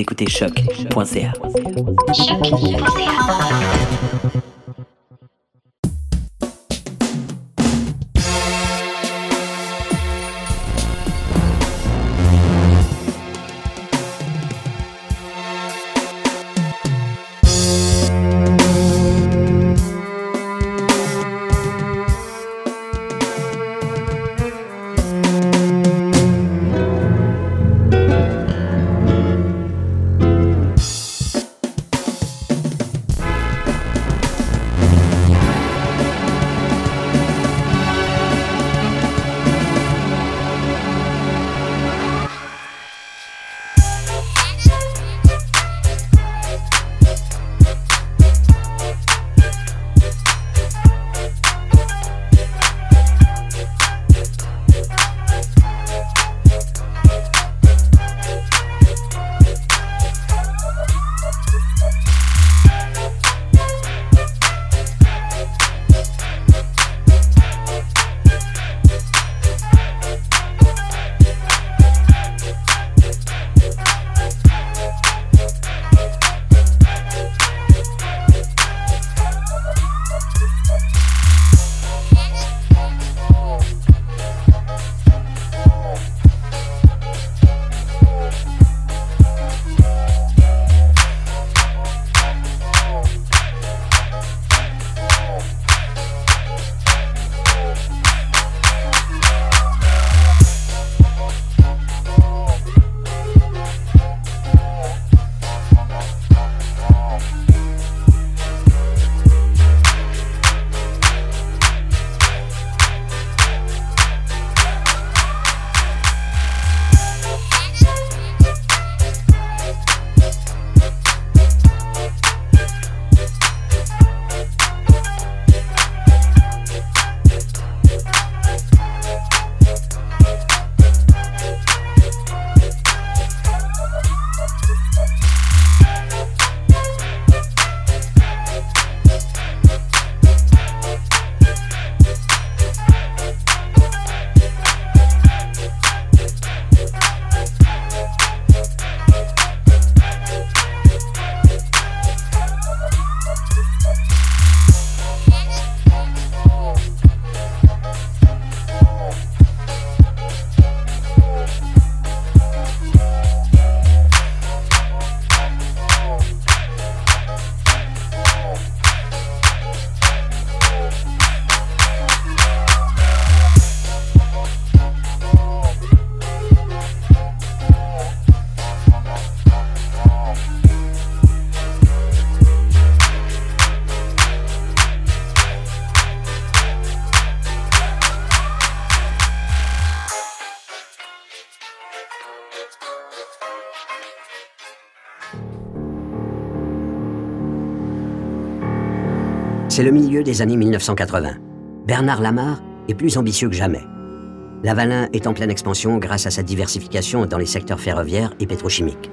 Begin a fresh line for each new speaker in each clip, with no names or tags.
écoutez choc.ca.
C'est le milieu des années 1980. Bernard Lamar est plus ambitieux que jamais. Lavalin est en pleine expansion grâce à sa diversification dans les secteurs ferroviaires et pétrochimiques.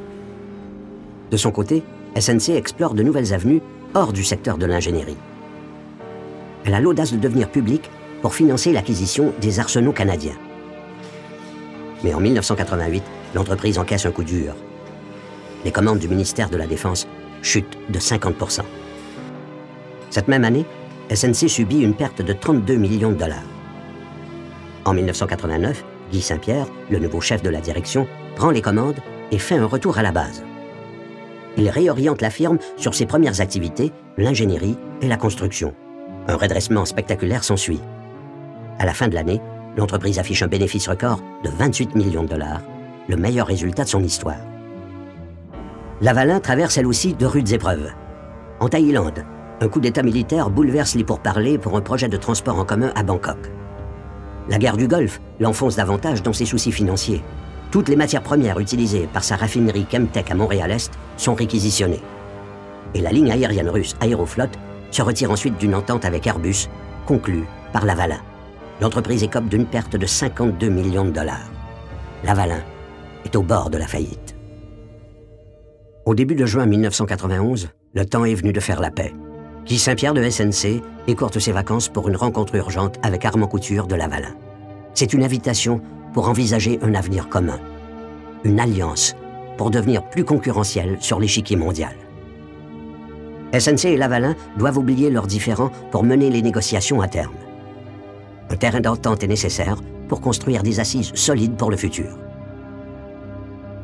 De son côté, SNC explore de nouvelles avenues hors du secteur de l'ingénierie. Elle a l'audace de devenir publique pour financer l'acquisition des arsenaux canadiens. Mais en 1988, l'entreprise encaisse un coup dur. Les commandes du ministère de la Défense chutent de 50 cette même année, SNC subit une perte de 32 millions de dollars. En 1989, Guy Saint-Pierre, le nouveau chef de la direction, prend les commandes et fait un retour à la base. Il réoriente la firme sur ses premières activités, l'ingénierie et la construction. Un redressement spectaculaire s'ensuit. À la fin de l'année, l'entreprise affiche un bénéfice record de 28 millions de dollars, le meilleur résultat de son histoire. Lavalin traverse elle aussi de rudes épreuves. En Thaïlande, un coup d'État militaire bouleverse les pourparlers pour un projet de transport en commun à Bangkok. La guerre du Golfe l'enfonce davantage dans ses soucis financiers. Toutes les matières premières utilisées par sa raffinerie Chemtech à Montréal-Est sont réquisitionnées. Et la ligne aérienne russe Aeroflot se retire ensuite d'une entente avec Airbus, conclue par Lavalin. L'entreprise écope d'une perte de 52 millions de dollars. Lavalin est au bord de la faillite. Au début de juin 1991, le temps est venu de faire la paix. Guy Saint-Pierre de SNC écourte ses vacances pour une rencontre urgente avec Armand Couture de Lavalin. C'est une invitation pour envisager un avenir commun. une alliance pour devenir plus concurrentiels sur l'échiquier mondial. SNC et Lavalin doivent oublier leurs différends pour mener les négociations à terme. Un terrain d'entente est nécessaire pour construire des assises solides pour le futur.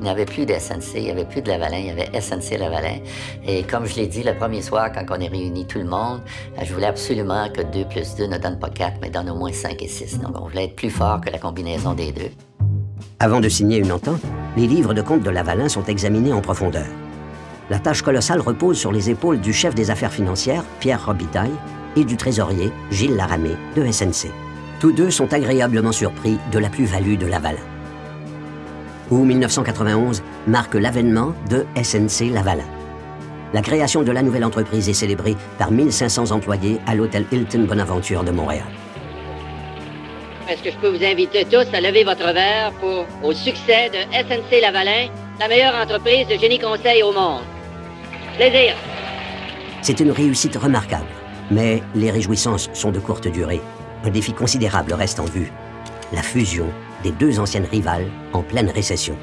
Il n'y avait plus de SNC, il n'y avait plus de Lavalin, il y avait SNC Lavalin. Et comme je l'ai dit le premier soir, quand on est réunis tout le monde, euh, je voulais absolument que 2 plus 2 ne donne pas 4, mais donne au moins 5 et 6. Donc on voulait être plus fort que la combinaison des deux.
Avant de signer une entente, les livres de compte de Lavalin sont examinés en profondeur. La tâche colossale repose sur les épaules du chef des affaires financières, Pierre Robitaille, et du trésorier, Gilles Laramé, de SNC. Tous deux sont agréablement surpris de la plus-value de Lavalin. Ou 1991 marque l'avènement de SNC Lavalin. La création de la nouvelle entreprise est célébrée par 1500 employés à l'hôtel Hilton Bonaventure de Montréal.
Est-ce que je peux vous inviter tous à lever votre verre pour au succès de SNC Lavalin, la meilleure entreprise de génie conseil au monde? Plaisir.
C'est une réussite remarquable, mais les réjouissances sont de courte durée. Un défi considérable reste en vue. La fusion des deux anciennes rivales en pleine récession.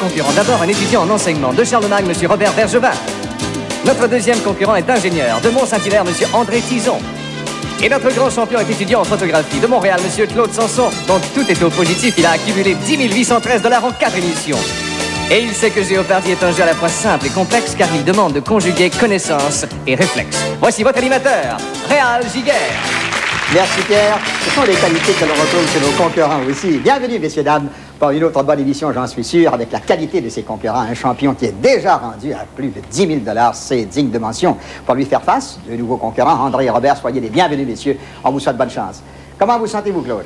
Concurrents. D'abord, un étudiant en enseignement de Charlemagne, M. Robert Bergevin. Notre deuxième concurrent est ingénieur de Mont-Saint-Hilaire, M. André Tison. Et notre grand champion est étudiant en photographie de Montréal, M. Claude Sanson, dont tout est au positif. Il a accumulé 10 813 dollars en quatre émissions. Et il sait que Géopardy est un jeu à la fois simple et complexe car il demande de conjuguer connaissance et réflexe. Voici votre animateur, Réal Giguère.
Merci Pierre. Ce sont les qualités que l'on retrouve chez nos concurrents aussi. Bienvenue, messieurs, dames, pour une autre bonne émission, j'en suis sûr, avec la qualité de ses concurrents. Un champion qui est déjà rendu à plus de 10 000 c'est digne de mention. Pour lui faire face, de nouveaux concurrents, André et Robert, soyez les bienvenus, messieurs. On vous souhaite bonne chance. Comment vous sentez-vous, Claude?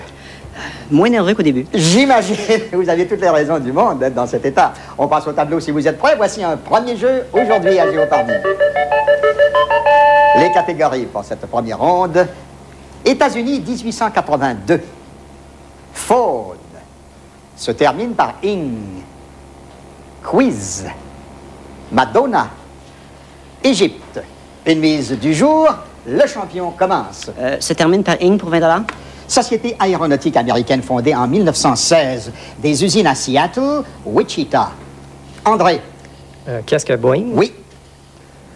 Moins nerveux qu'au début.
J'imagine, vous avez toutes les raisons du monde d'être dans cet état. On passe au tableau si vous êtes prêts. Voici un premier jeu aujourd'hui à Géopardy. Les catégories pour cette première ronde. États-Unis 1882. Faune se termine par ing. Quiz. Madonna. Égypte. Une mise du jour. Le champion commence.
Euh, se termine par ing pour 20 dollars.
Société aéronautique américaine fondée en 1916. Des usines à Seattle, Wichita. André.
Euh, Qu'est-ce que Boeing?
Oui.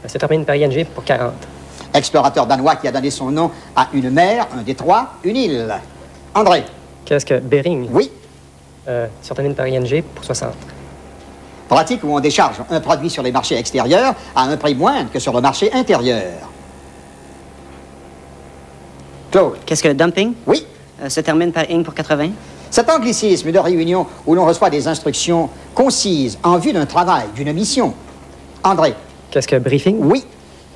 Euh, Se termine par ING pour 40.
Explorateur danois qui a donné son nom à une mer, un détroit, une île. André.
Qu'est-ce que Bering?
Oui.
Euh, se termine par ING pour 60.
Pratique où on décharge un produit sur les marchés extérieurs à un prix moindre que sur le marché intérieur. Claude.
Qu'est-ce que dumping?
Oui.
Euh, se termine par ing pour 80.
Cet anglicisme de réunion où l'on reçoit des instructions concises en vue d'un travail, d'une mission. André.
Qu'est-ce que briefing?
Oui.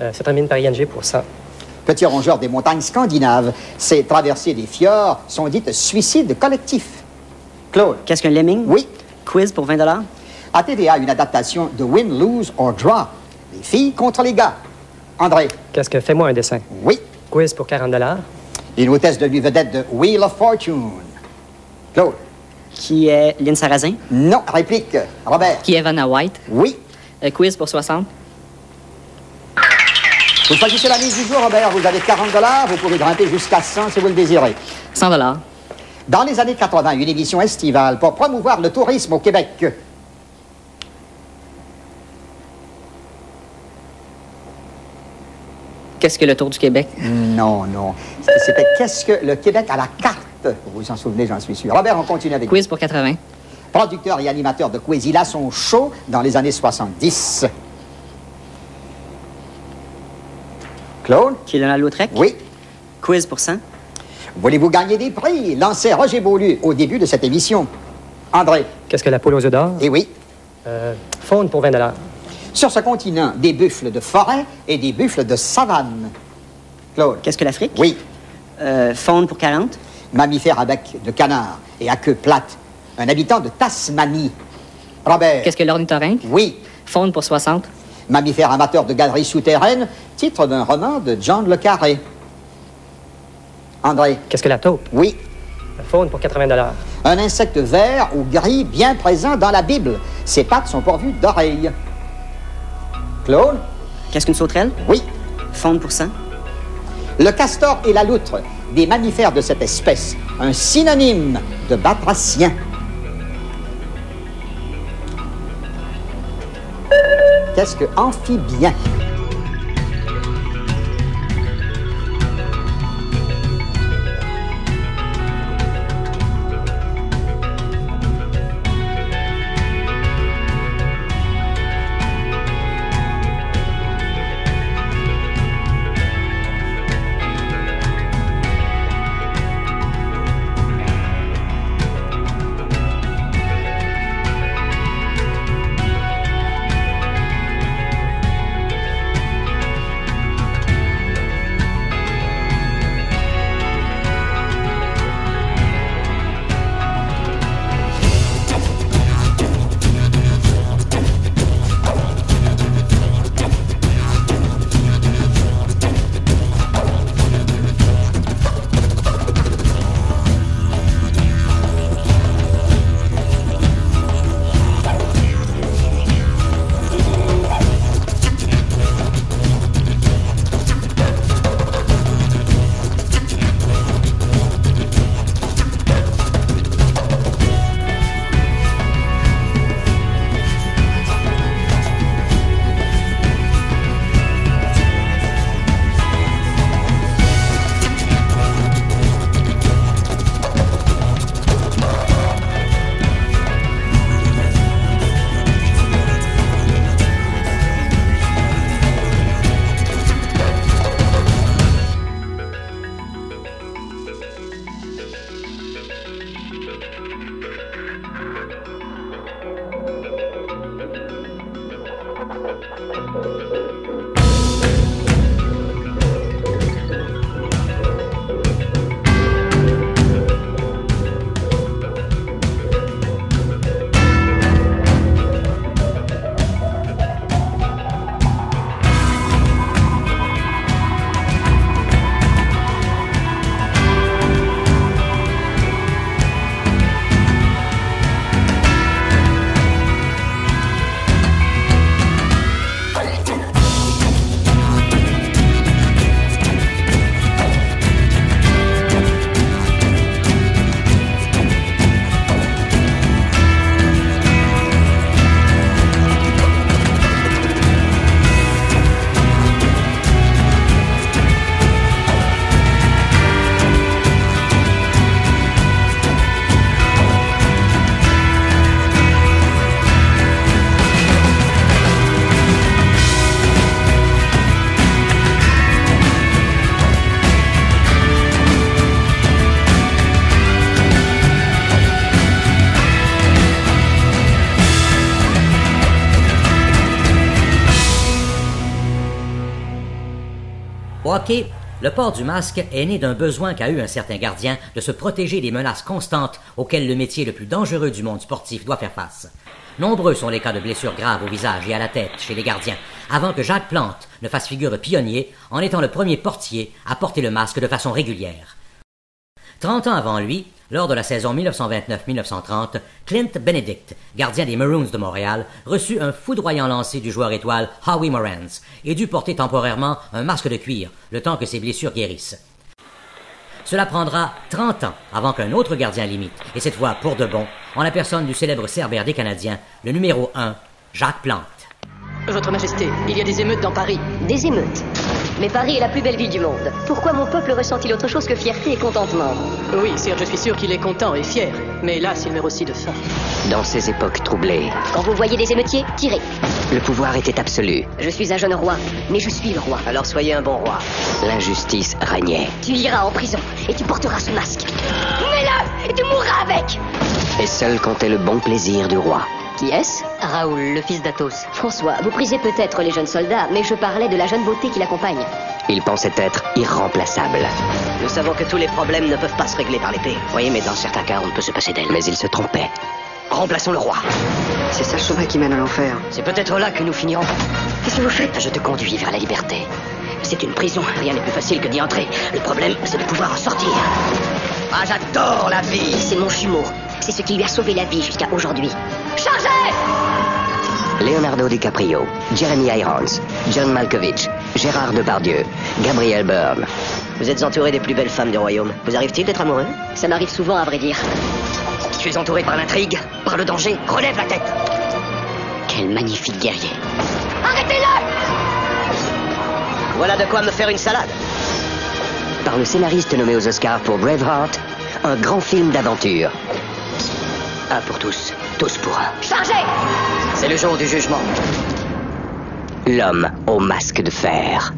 Euh, se termine par ING pour 100.
Petit rongeur des montagnes scandinaves, ces traversées des fjords sont dites suicides collectifs. Claude.
Qu'est-ce qu'un lemming?
Oui.
Quiz pour 20 dollars.
À TVA, une adaptation de Win, Lose or Draw. Les filles contre les gars. André.
Qu'est-ce que fais-moi un dessin?
Oui.
Quiz pour 40
Une hôtesse de lui vedette de Wheel of Fortune. Claude.
Qui est Lynn Sarrazin?
Non. Réplique. Robert.
Qui est Vanna White?
Oui.
Euh, quiz pour 60.
Vous choisissez la mise du jour, Robert. Vous avez 40 dollars. Vous pouvez grimper jusqu'à 100 si vous le désirez.
100 dollars.
Dans les années 80, une émission estivale pour promouvoir le tourisme au Québec.
Qu'est-ce que le Tour du Québec?
Non, non. C'était qu'est-ce que le Québec à la carte? Vous vous en souvenez, j'en suis sûr. Robert, on continue avec
Quiz pour 80.
Producteur et animateur de quiz. Il a son show dans les années 70. Claude?
Qui est Donald Lautrec?
Oui.
Quiz pour 100.
Voulez-vous gagner des prix? Lancez Roger Beaulieu au début de cette émission. André
Qu'est-ce que la poule aux œufs d'or?
Eh oui.
Euh, faune pour 20
Sur ce continent, des buffles de forêt et des buffles de savane. Claude
Qu'est-ce que l'Afrique?
Oui.
Euh, faune pour 40.
Mammifère à bec de canard et à queue plate. Un habitant de Tasmanie. Robert
Qu'est-ce que l'ornithorynque?
Oui.
Faune pour 60.
Mammifère amateur de galeries souterraines, titre d'un roman de John Le Carré. André
Qu'est-ce que la taupe?
Oui.
Faune pour 80
Un insecte vert ou gris bien présent dans la Bible. Ses pattes sont pourvues d'oreilles. Claude?
Qu'est-ce qu'une sauterelle?
Oui.
Faune pour 100.
Le castor et la loutre, des mammifères de cette espèce, un synonyme de batracien. Qu'est-ce que amphibien?
Le port du masque est né d'un besoin qu'a eu un certain gardien de se protéger des menaces constantes auxquelles le métier le plus dangereux du monde sportif doit faire face. Nombreux sont les cas de blessures graves au visage et à la tête chez les gardiens, avant que Jacques Plante ne fasse figure de pionnier en étant le premier portier à porter le masque de façon régulière. 30 ans avant lui, lors de la saison 1929-1930, Clint Benedict, gardien des Maroons de Montréal, reçut un foudroyant lancer du joueur étoile Howie Morans et dut porter temporairement un masque de cuir, le temps que ses blessures guérissent. Cela prendra 30 ans avant qu'un autre gardien l'imite, et cette fois pour de bon, en la personne du célèbre Cerbère des Canadiens, le numéro 1, Jacques Plante.
Votre Majesté, il y a des émeutes dans Paris.
Des émeutes Mais Paris est la plus belle ville du monde. Pourquoi mon peuple ressent-il autre chose que fierté et contentement?
Oui, sire, je suis sûr qu'il est content et fier. Mais hélas, il meurt aussi de faim.
Dans ces époques troublées,
Quand vous voyez des émeutiers, tirez.
le pouvoir était absolu.
Je suis un jeune roi, mais je suis le roi.
Alors soyez un bon roi.
L'injustice régnait.
Tu iras en prison et tu porteras ce masque. Mets-le et tu mourras avec
Et seul comptait le bon plaisir du roi.
Qui est-ce
Raoul, le fils d'Athos.
François, vous prisez peut-être les jeunes soldats, mais je parlais de la jeune beauté qui l'accompagne.
Il pensait être irremplaçable.
Nous savons que tous les problèmes ne peuvent pas se régler par l'épée.
Oui, mais dans certains cas, on ne peut se passer d'elle. Mais il se trompait.
Remplaçons le roi.
C'est ça le chemin qui mène à l'enfer.
C'est peut-être là que nous finirons.
Qu'est-ce que vous faites?
Je te conduis vers la liberté. C'est une prison, rien n'est plus facile que d'y entrer. Le problème, c'est de pouvoir en sortir. Ah, j'adore la vie
C'est mon jumeau. C'est ce qui lui a sauvé la vie jusqu'à aujourd'hui. Chargez
Leonardo DiCaprio, Jeremy Irons, John Malkovich, Gérard Depardieu, Gabriel Byrne.
Vous êtes entouré des plus belles femmes du royaume. Vous arrive-t-il d'être amoureux?
Ça m'arrive souvent, à vrai dire.
Tu es entouré par l'intrigue, par le danger. Relève la tête
Quel magnifique guerrier.
Arrêtez-le Voilà de quoi me faire une salade.
Par le scénariste nommé aux Oscars pour Braveheart, un grand film d'aventure.
Un pour tous, tous pour un.
Chargez
C'est le jour du jugement.
L'homme au masque de fer.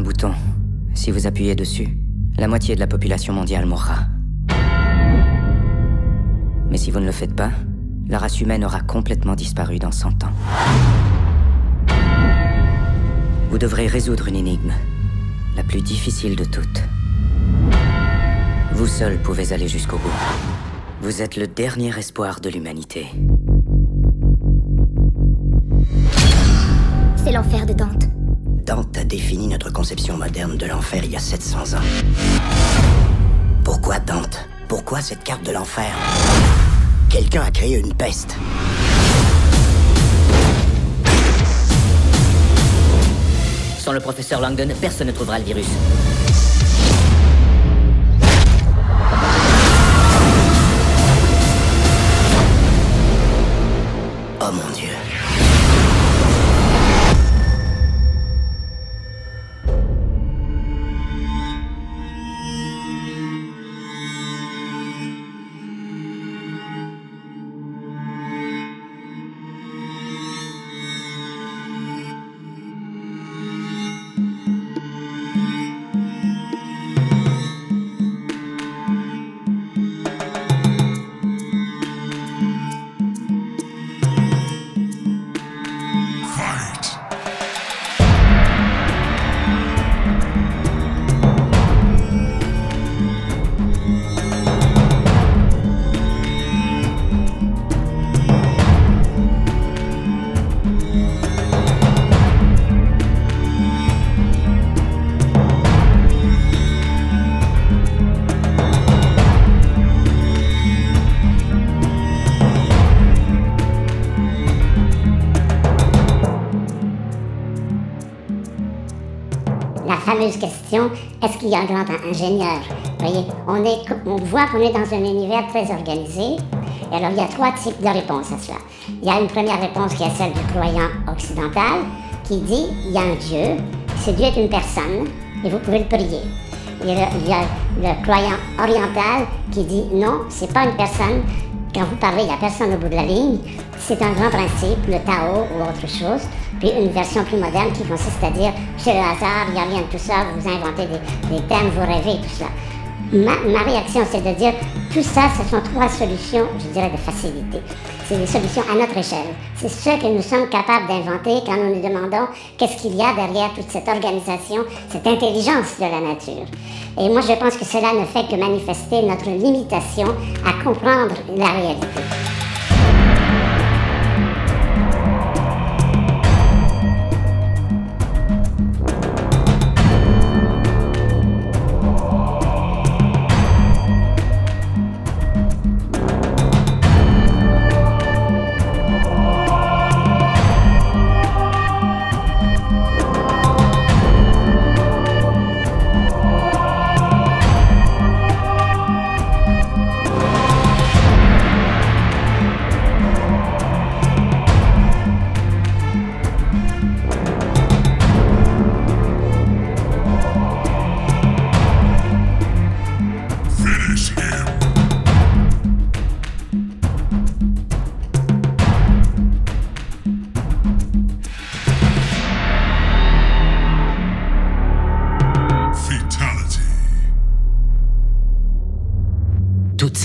Bouton. Si vous appuyez dessus, la moitié de la population mondiale mourra. Mais si vous ne le faites pas, la race humaine aura complètement disparu dans 100 ans. Vous devrez résoudre une énigme, la plus difficile de toutes. Vous seul pouvez aller jusqu'au bout. Vous êtes le dernier espoir de l'humanité.
C'est l'enfer de Dante.
Dante a défini notre conception moderne de l'enfer il y a 700 ans. Pourquoi Dante? Pourquoi cette carte de l'enfer? Quelqu'un a créé une peste.
Sans le professeur Langdon, personne ne trouvera le virus.
Fameuse question est-ce qu'il y a un grand ingénieur? Voyez, on, est, on voit qu'on est dans un univers très organisé. Et alors, il y a trois types de réponses à cela. Il y a une première réponse qui est celle du croyant occidental, qui dit il y a un Dieu, ce Dieu est une personne, et vous pouvez le prier. Il y a le croyant oriental qui dit non, c'est pas une personne. Quand vous parlez, il n'y a personne au bout de la ligne. C'est un grand principe, le Tao ou autre chose. Puis une version plus moderne qui consiste à dire c'est le hasard, il n'y a rien de tout ça, vous inventez des, des thèmes, vous rêvez, tout ça. Ma, ma réaction, c'est de dire tout ça, ce sont trois solutions, je dirais, de facilité. C'est des solutions à notre échelle. C'est ce que nous sommes capables d'inventer quand nous nous demandons qu'est-ce qu'il y a derrière toute cette organisation, cette intelligence de la nature. Et moi, je pense que cela ne fait que manifester notre limitation à comprendre la réalité.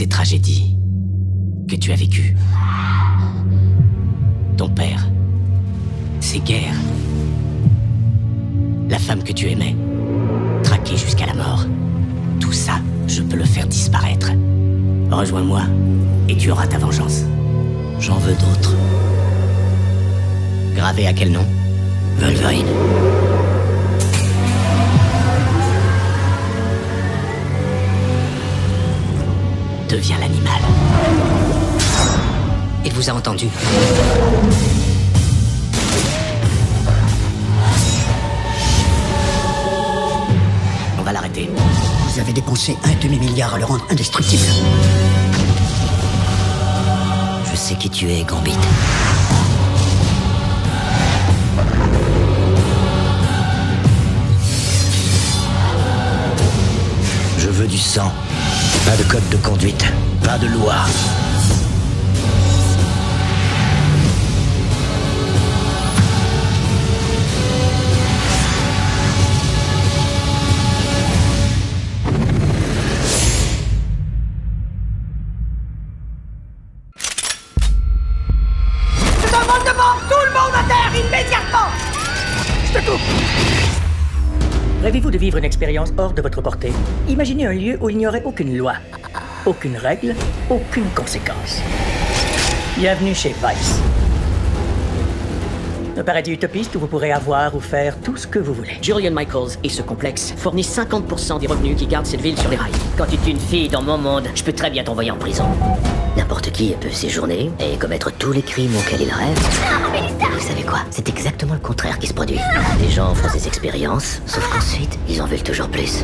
Ces tragédies que tu as vécues. Ton père. Ces guerres. La femme que tu aimais. Traquée jusqu'à la mort. Tout ça, je peux le faire disparaître. Rejoins-moi et tu auras ta vengeance. J'en veux d'autres. Gravé à quel nom? Wolverine. Deviens l'animal.
Il vous a entendu.
On va l'arrêter.
Vous avez dépensé un demi-milliard à le rendre indestructible.
Je sais qui tu es, Gambit.
Je veux du sang. Pas de code de conduite. Pas de loi.
Hors de votre portée Imaginez un lieu où il n'y aurait aucune loi, aucune règle, aucune conséquence. Bienvenue chez Vice. Un paradis utopiste où vous pourrez avoir ou faire tout ce que vous voulez.
Julian Michaels et ce complexe fournissent 50% des revenus qui gardent cette ville sur les rails. Quand tu es une fille dans mon monde, je peux très bien t'envoyer en prison. N'importe qui peut séjourner et commettre tous les crimes auxquels il rêve. Vous savez quoi? C'est exactement le contraire qui se produit. Les gens font des expériences, sauf qu'ensuite, ils en veulent toujours plus.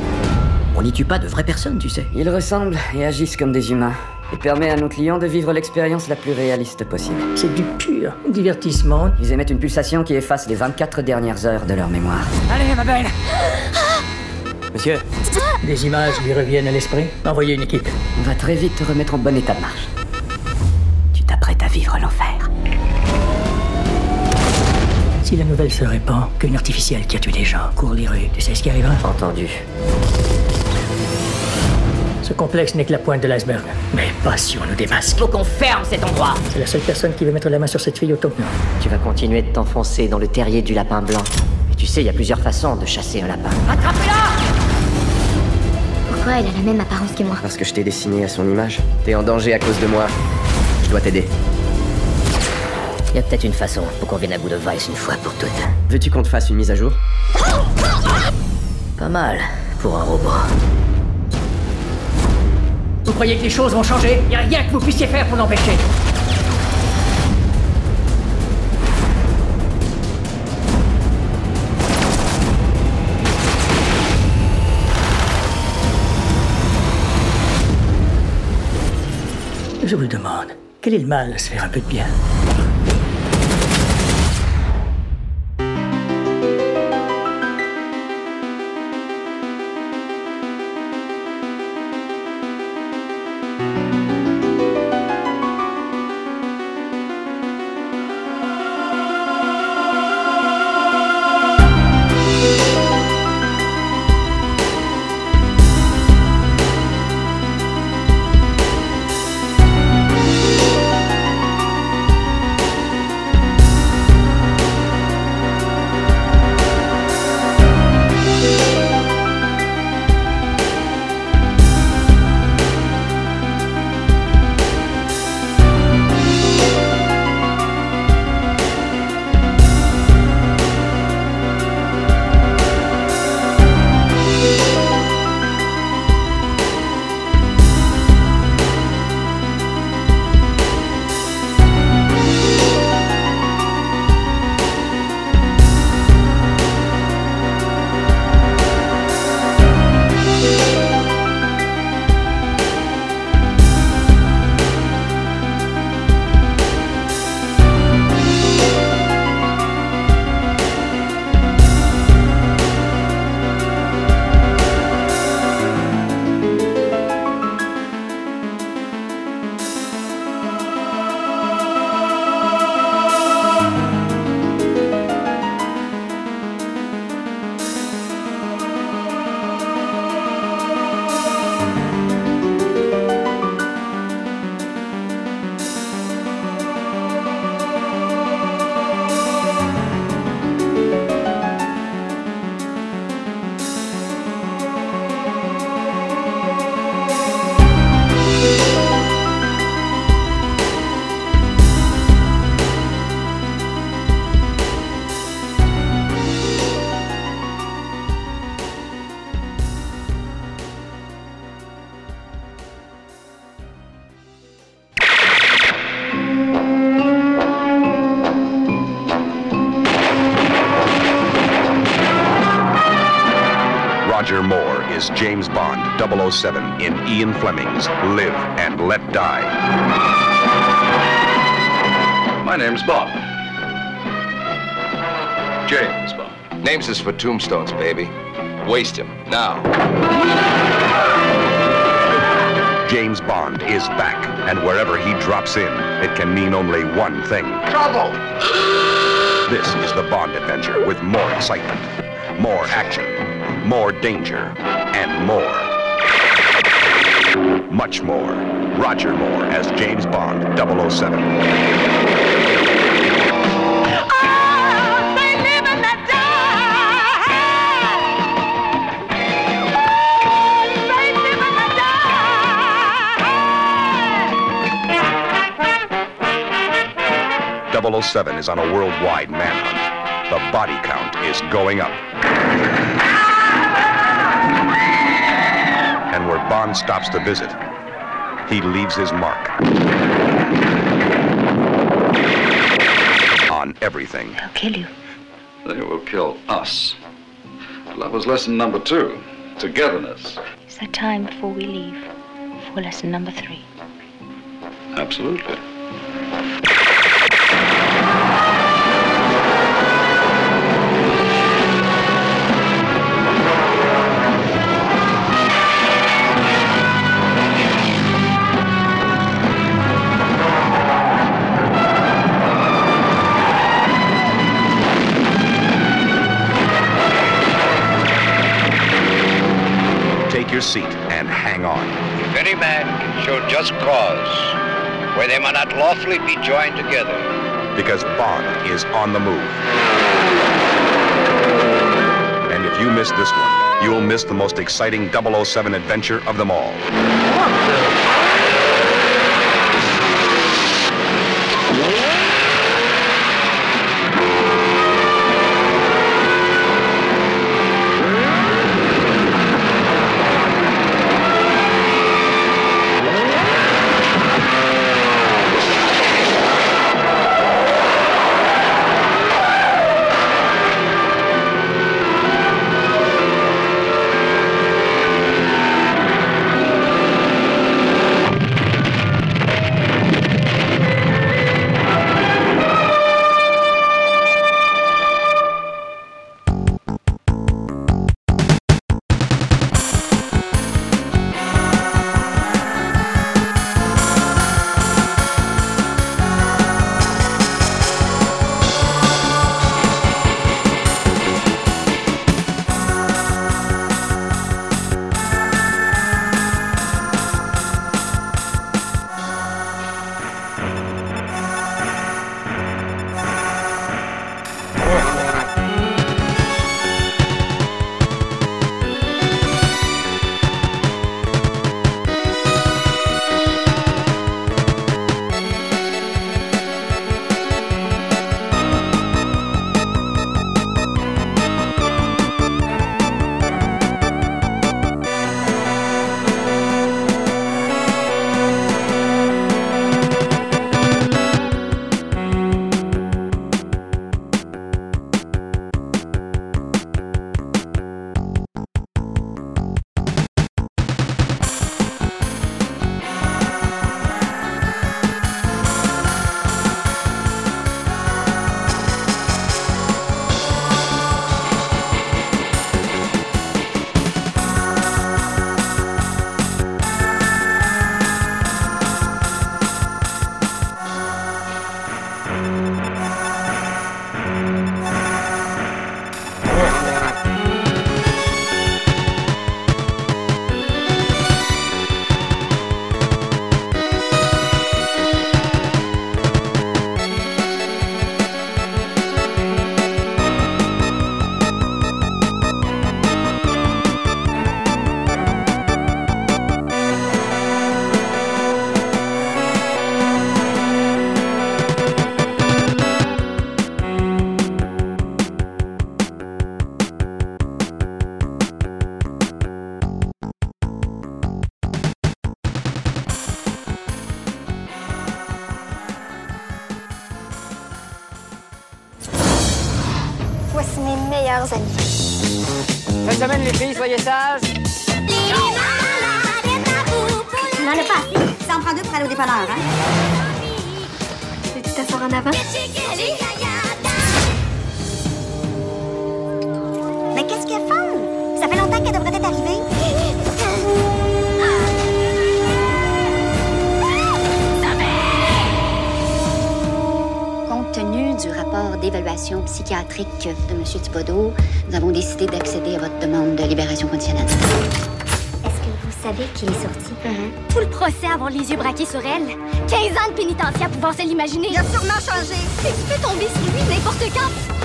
On n'y tue pas de vraies personnes, tu sais.
Ils ressemblent et agissent comme des humains. Et permet à nos clients de vivre l'expérience la plus réaliste possible.
C'est du pur divertissement.
Ils émettent une pulsation qui efface les 24 dernières heures de leur mémoire.
Allez, ma belle
Monsieur
Des images lui reviennent à l'esprit. Envoyez une équipe.
On va très vite te remettre en bon état de marche. Tu t'apprêtes à vivre l'enfer.
Si la nouvelle se répand qu'une artificielle qui a tué des gens court les rues, tu sais ce qui arrivera?
Entendu.
Ce complexe n'est que la pointe de l'iceberg. Mais pas si on nous démasque.
Faut qu'on ferme cet endroit
C'est la seule personne qui veut mettre la main sur cette fille autant que nous.
Tu vas continuer de t'enfoncer dans le terrier du lapin blanc. Et tu sais, il y a plusieurs façons de chasser un lapin.
Pourquoi elle a la même apparence que moi
Parce que je t'ai dessiné à son image. T'es en danger à cause de moi. Je dois t'aider.
Il y a peut-être une façon pour qu'on vienne à bout de Vice une fois pour toutes.
Veux-tu qu'on te fasse une mise à jour?
Pas mal pour un robot.
Vous croyez que les choses vont changer? Il n'y a rien que vous puissiez faire pour l'empêcher. Je vous demande, quel est le mal à se faire un peu de bien?
in Ian Fleming's Live and Let Die.
My name's Bob. James Bob.
Names is for tombstones, baby. Waste him, now.
James Bond is back, and wherever he drops in, it can mean only one thing.
Trouble!
This is the Bond adventure with more excitement, more action, more danger, and more. Much more. Roger Moore as James Bond 007. Double 007 is on a worldwide manhunt. The body count is going up. And where Bond stops to visit, he leaves his mark. On everything.
They'll kill you.
They will kill us. Love Lover's lesson number two togetherness.
Is there time before we leave for lesson number three?
Absolutely.
Seat and hang on.
If any man can show just cause where they may not lawfully be joined together,
Because Bond is on the move. And if you miss this one, you'll miss the most exciting 007 adventure of them all.
Mes meilleurs amis.
Bonne semaine, les filles, soyez sages.
On n'en a pas assez. Ça en prend deux pour aller au dépanneur, hein? Veux-tu t'asseoir en avant? Mais qu'est-ce qu'elle fait? Ça fait longtemps qu'elle devrait être arrivée.
Du rapport d'évaluation psychiatrique de M. Thibodeau, nous avons décidé d'accéder à votre demande de libération conditionnelle.
Est-ce que vous savez qu'il est sorti? Tout le procès avoir les yeux braqués sur elle. 15 ans de pénitentiaire pour pouvoir se l'imaginer. Il a sûrement changé. Et tu peux tomber sur lui n'importe quand.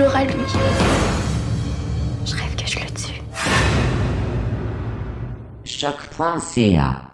Toujours à lui. Je rêve que je le tue.
Choc.ca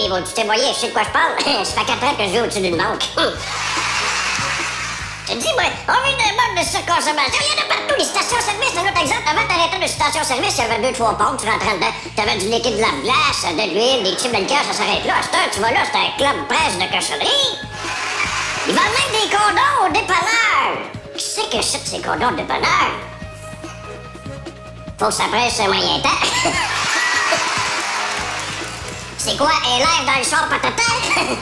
Vivre au-dessus de ses moyens, je sais de quoi je parle. Ça fait 4 ans que je vis au-dessus d'une banque. Je te dis, moi, on vit d'un mode de surconsommation. Il y en a partout. Les stations-service, un autre exemple. Avant d'arrêter de station-service, il y avait deux, trois pompes. Tu rentrais dedans. T'avais du liquide de la glace, de l'huile, des tubes de liqueur, ça s'arrête là. À tu vas là, c'est un club presse de cochonnerie. Ils vendent même des condoms au dépanneur. Qui c'est que c'est ces condoms au dépanneur? Faut que ça presse un moyen temps. quoi, un live dans le char patata?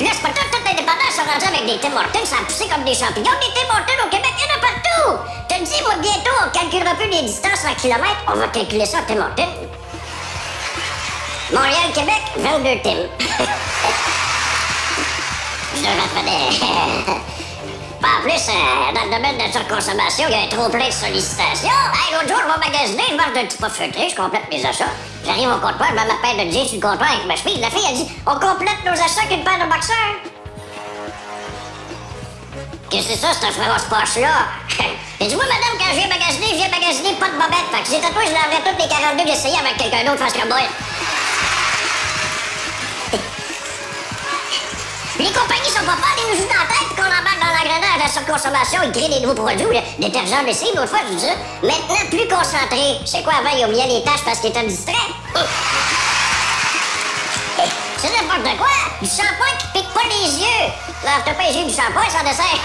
Là, c'est pas tout, les dépanneurs sont rendus avec des Tim Hortons, ça a poussé comme des champignons. Des Tim Hortons au Québec, il y en a partout! Te dis, moi, bientôt, on calculera plus les distances en kilomètres, on va calculer ça en Tim Hortons. Montréal, Québec, 22 Tim. Je devrais faire Pas en plus, euh, dans le domaine de la surconsommation, il y a trop plein de sollicitations. Hey, l'autre jour, je vais magasiner, je mange d'un petit pas feutré, je complète mes achats. J'arrive au comptoir, je mets ma paire de jeans sur le comptoir avec ma chemise. La fille, elle dit On complète nos achats avec une paire de boxeurs. Qu'est-ce que c'est ça, cette féroce poche-là? J'ai dit, moi, madame, quand je viens magasiner, je viens magasiner pas de bobette. Fait que j'ai tatoué, je laverais toutes les 42 que j'essayais avec quelqu'un d'autre face que moi. Les compagnies sont pas fortes, ils nous jouent dans la tête qu'on embarque dans l'engrenage de la surconsommation, ils créent des nouveaux produits, le détergent, lessive, l'autre fois, je dis. Maintenant, plus concentré. C'est quoi, avant, ils oubliaient les tâches parce qu'ils étaient distraits? C'est n'importe quoi! Du shampoing qui pique pas les yeux! Lave t'as pas les yeux du shampoing sans dessert!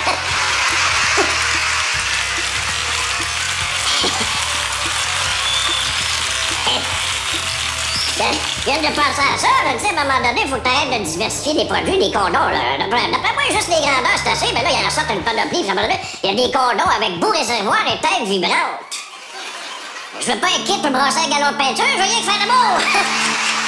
Je viens de penser à ça, là, tu sais, à un moment donné, faut que t'arrêtes de diversifier les produits, des condoms, là. D'après moi, juste les grandeurs, c'est assez, mais là, il y en a sorte une panoplie, à un il y a des condoms avec beau réservoir et tête vibrante. Je veux pas un kit pour brasser un galon de peinture, je veux rien que faire l'amour!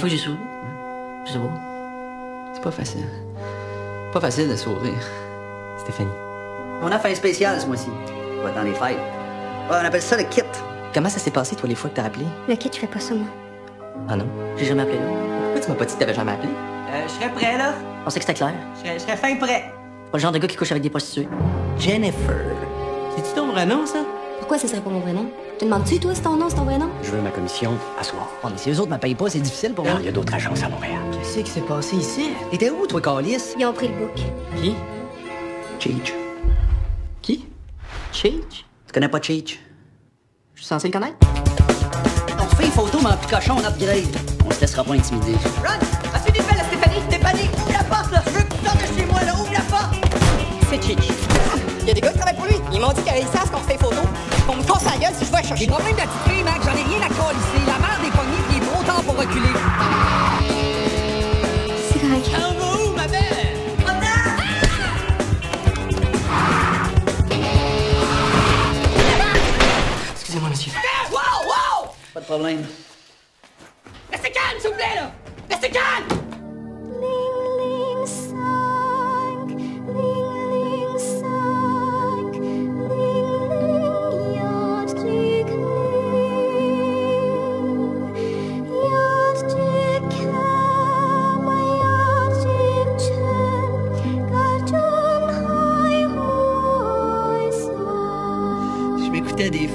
fois que
j'ai souri? Je sais pas.
C'est pas facile. Pas facile de sourire.
Stéphanie.
On a fait un spécial ce mois-ci. Pas dans les fêtes. Ouais, on appelle ça le kit.
Comment ça s'est passé, toi, les fois que t'as appelé?
Le kit, je fais pas ça, moi.
Ah non?
J'ai jamais appelé là.
Pourquoi tu m'as pas dit que t'avais jamais appelé?
Euh, je serais prêt, là.
On sait que c'était clair.
Je serais, je serais fin prêt.
Pas le genre de gars qui couche avec des prostituées.
Jennifer. C'est-tu ton vrai nom, ça?
Pourquoi ce serait pas mon vrai nom? Te demandes-tu, toi, si ton nom, c'est ton vrai nom?
Je veux ma commission à soir.
Oh, mais si eux autres me payent pas, c'est difficile pour moi.
Il y a d'autres agences à Montréal.
Qu'est-ce qui s'est passé ici? T'étais où, toi, Calis?
Ils ont pris le book.
Qui?
Cheech.
Qui? Cheech?
Tu connais pas Cheech?
Je suis censé le connaître?
On fait une photo, mais en petit cochon, on upgrade. On se laissera pas intimider.
Ron, as-tu des belles à Stéphanie? Stéphanie, ouvre la porte, là! Je veux que tu sortes de chez moi, là! Ouvre la porte! C'est Chichi. Il y a des gars qui travaillent pour lui. Ils m'ont dit qu'ils savent qu'on fait photo. Ils vont me casser la gueule si je vais J'ai chercher. le problème d'attitude, Mac. J'en ai rien à colisser. La merde est pognée, puis il est trop tard pour reculer.
C'est correct.
On va où, ma belle?
Excusez-moi, monsieur.
Wow, wow!
Pas de problème.
Restez calme, s'il vous plaît, là! Restez calme!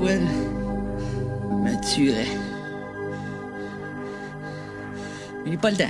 Je me tuerais. J'ai pas le temps,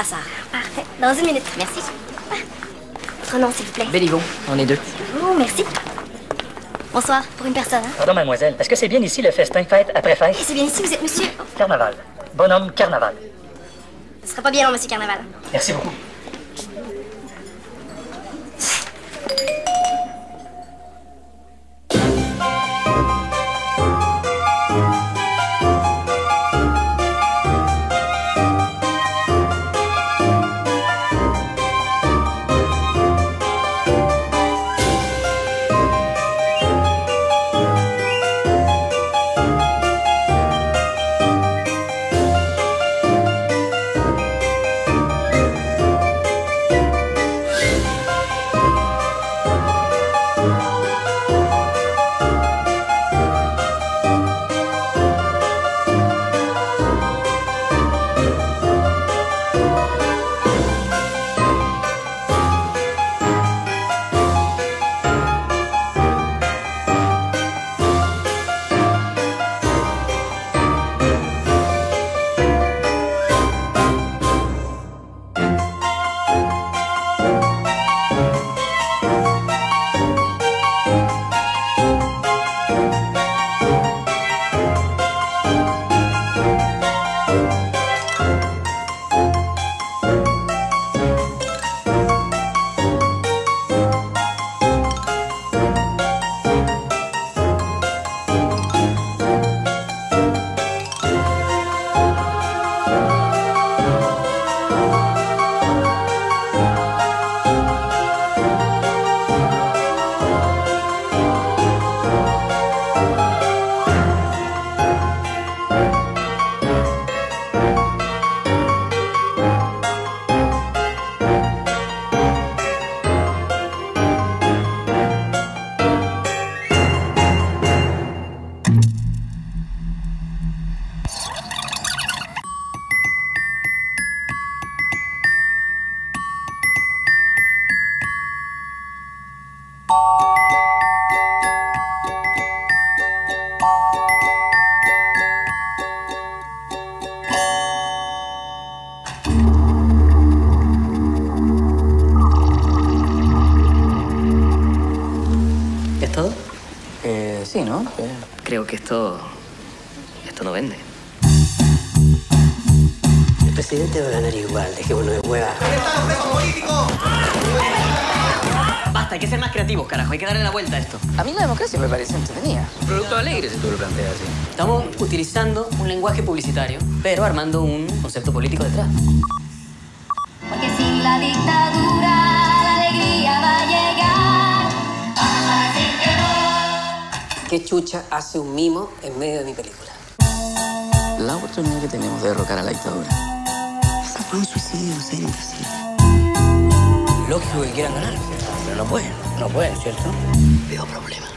Parfait. Dans une minute. Merci. Votre nom, s'il vous plaît.
Béliveau, on est deux.
Oh, merci. Bonsoir, pour une personne, hein?
Pardon, mademoiselle, est-ce que c'est bien ici le festin fête après fête?
C'est bien ici, vous êtes monsieur.
Carnaval. Bonhomme Carnaval.
Ce sera pas bien long, monsieur Carnaval.
Merci beaucoup.
Lenguaje publicitario, pero armando un concepto político detrás.
Porque sin la dictadura la alegría va a llegar. Vamos a decir que no.
¿Qué chucha hace un mimo en medio de mi película?
La oportunidad que tenemos de derrocar a la dictadura.
Eso fue un suicidio, serio, imbécil.
Lógico que quieran ganar, pero no pueden. No pueden, ¿cierto?
Veo problemas.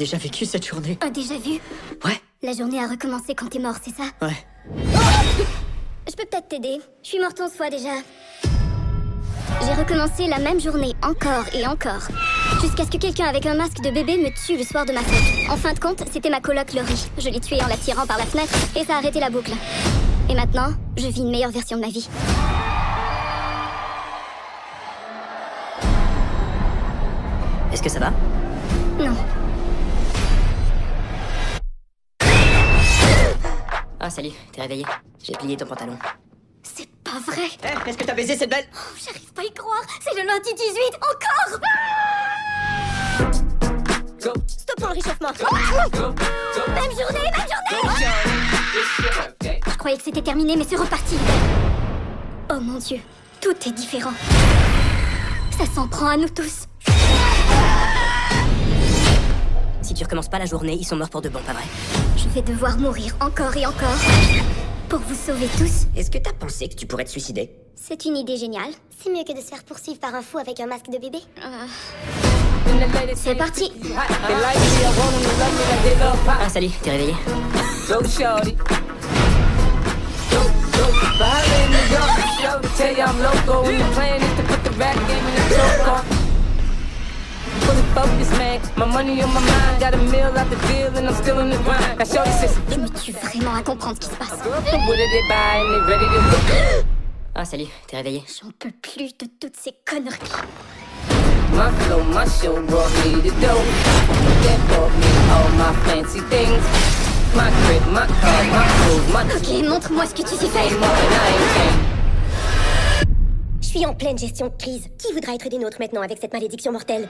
Déjà vécu cette journée.
Un déjà vu
Ouais.
La journée a recommencé quand t'es mort, c'est ça
Ouais.
Je peux peut-être t'aider. Je suis morte en soi déjà. J'ai recommencé la même journée encore et encore. Jusqu'à ce que quelqu'un avec un masque de bébé me tue le soir de ma fête. En fin de compte, c'était ma coloc Laurie. Je l'ai tuée en la tirant par la fenêtre et ça a arrêté la boucle. Et maintenant, je vis une meilleure version de ma vie.
Est-ce que ça va?
Non.
Ah, salut, t'es réveillé J'ai plié ton pantalon.
C'est pas vrai.
Eh, est-ce que t'as baisé cette belle
Oh, J'arrive pas à y croire. C'est le lundi 18, encore Stop le réchauffement. Même journée, même journée Je croyais que c'était terminé, mais c'est reparti. Oh mon dieu, tout est différent. Ça s'en prend à nous tous.
Si tu recommences pas la journée, ils sont morts pour de bon, pas vrai?
Je vais devoir mourir encore et encore. Pour vous sauver tous.
Est-ce que t'as pensé que tu pourrais te suicider?
C'est une idée géniale. C'est mieux que de se faire poursuivre par un fou avec un masque de bébé. Euh. C'est parti
Ah, salut, t'es réveillé
Tu me tues vraiment à comprendre ce qui se passe.
Ah, salut, t'es réveillé
J'en peux plus de toutes ces conneries.
My flow, my show brought me the dough. That bought me all my fancy things. My crib, my car, my clothes, my
Ok, montre-moi ce que tu sais faire.
Je suis en pleine gestion de crise. Qui voudra être des nôtres maintenant avec cette malédiction mortelle?